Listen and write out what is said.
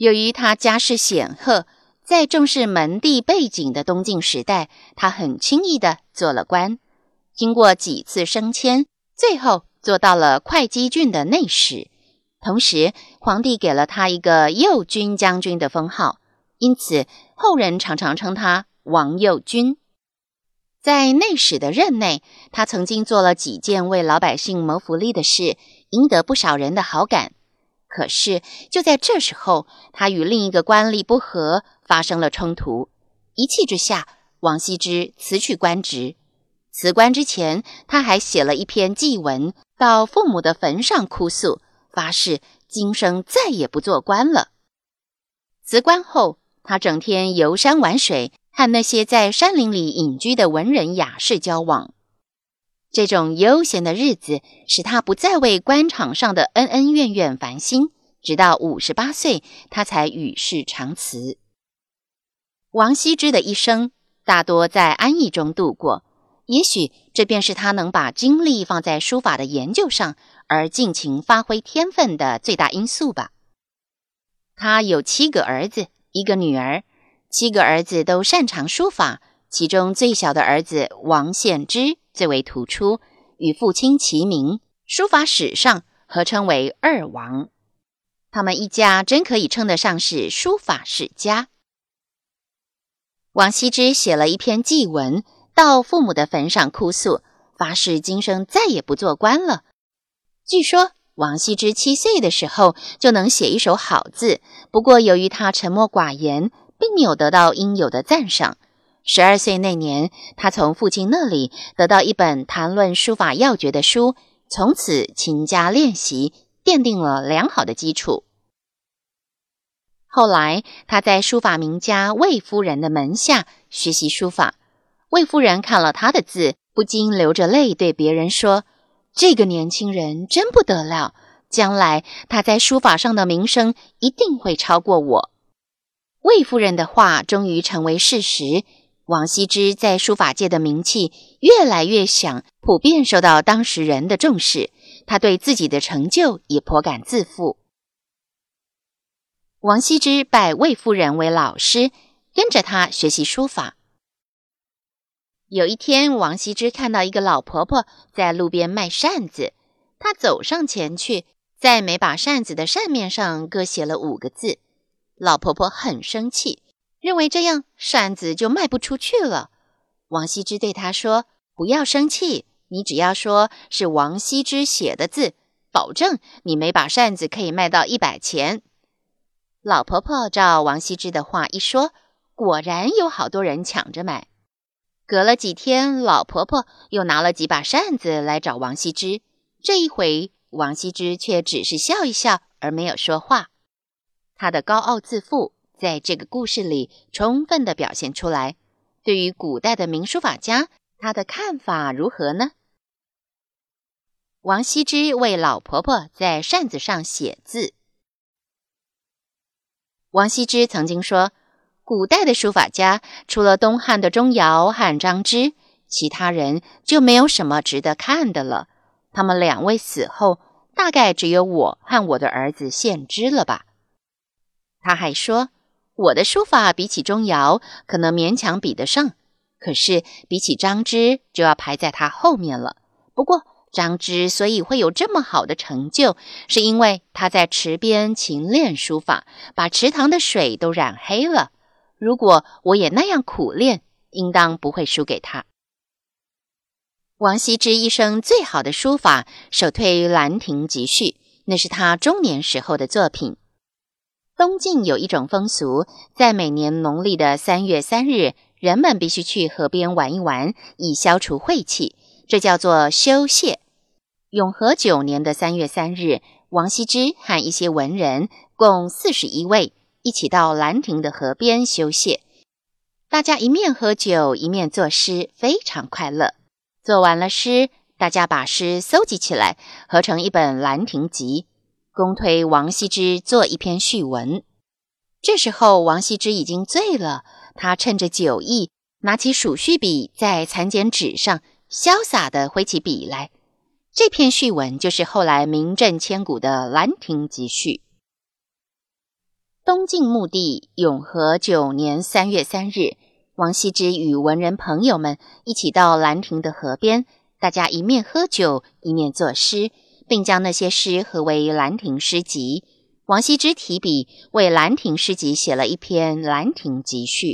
由于他家世显赫，在重视门第背景的东晋时代，他很轻易的做了官。经过几次升迁，最后做到了会稽郡的内史。同时，皇帝给了他一个右军将军的封号，因此后人常常称他王右军。在内史的任内，他曾经做了几件为老百姓谋福利的事，赢得不少人的好感。可是，就在这时候，他与另一个官吏不和，发生了冲突。一气之下，王羲之辞去官职。辞官之前，他还写了一篇祭文，到父母的坟上哭诉，发誓今生再也不做官了。辞官后，他整天游山玩水，和那些在山林里隐居的文人雅士交往。这种悠闲的日子使他不再为官场上的恩恩怨怨烦心，直到五十八岁，他才与世长辞。王羲之的一生大多在安逸中度过，也许这便是他能把精力放在书法的研究上，而尽情发挥天分的最大因素吧。他有七个儿子，一个女儿，七个儿子都擅长书法，其中最小的儿子王献之。最为突出，与父亲齐名，书法史上合称为二王。他们一家真可以称得上是书法世家。王羲之写了一篇祭文，到父母的坟上哭诉，发誓今生再也不做官了。据说王羲之七岁的时候就能写一手好字，不过由于他沉默寡言，并没有得到应有的赞赏。十二岁那年，他从父亲那里得到一本谈论书法要诀的书，从此勤加练习，奠定了良好的基础。后来，他在书法名家魏夫人的门下学习书法。魏夫人看了他的字，不禁流着泪对别人说：“这个年轻人真不得了，将来他在书法上的名声一定会超过我。”魏夫人的话终于成为事实。王羲之在书法界的名气越来越响，普遍受到当时人的重视。他对自己的成就也颇感自负。王羲之拜魏夫人为老师，跟着他学习书法。有一天，王羲之看到一个老婆婆在路边卖扇子，他走上前去，在每把扇子的扇面上各写了五个字。老婆婆很生气。认为这样扇子就卖不出去了。王羲之对他说：“不要生气，你只要说是王羲之写的字，保证你每把扇子可以卖到一百钱。”老婆婆照王羲之的话一说，果然有好多人抢着买。隔了几天，老婆婆又拿了几把扇子来找王羲之。这一回，王羲之却只是笑一笑，而没有说话。他的高傲自负。在这个故事里，充分的表现出来。对于古代的名书法家，他的看法如何呢？王羲之为老婆婆在扇子上写字。王羲之曾经说，古代的书法家除了东汉的钟繇和张芝，其他人就没有什么值得看的了。他们两位死后，大概只有我和我的儿子献之了吧。他还说。我的书法比起钟繇可能勉强比得上，可是比起张芝就要排在他后面了。不过张芝所以会有这么好的成就，是因为他在池边勤练书法，把池塘的水都染黑了。如果我也那样苦练，应当不会输给他。王羲之一生最好的书法，首推《兰亭集序》，那是他中年时候的作品。东晋有一种风俗，在每年农历的三月三日，人们必须去河边玩一玩，以消除晦气，这叫做修谢。永和九年的三月三日，王羲之和一些文人共四十一位一起到兰亭的河边修谢。大家一面喝酒，一面作诗，非常快乐。做完了诗，大家把诗搜集起来，合成一本《兰亭集》，公推王羲之做一篇序文。这时候，王羲之已经醉了，他趁着酒意，拿起鼠须笔，在蚕茧纸上潇洒地挥起笔来。这篇序文就是后来名震千古的《兰亭集序》。东晋墓地永和九年三月三日，王羲之与文人朋友们一起到兰亭的河边，大家一面喝酒，一面作诗，并将那些诗合为《兰亭诗集》。王羲之提笔为《兰亭诗集》写了一篇《兰亭集序》。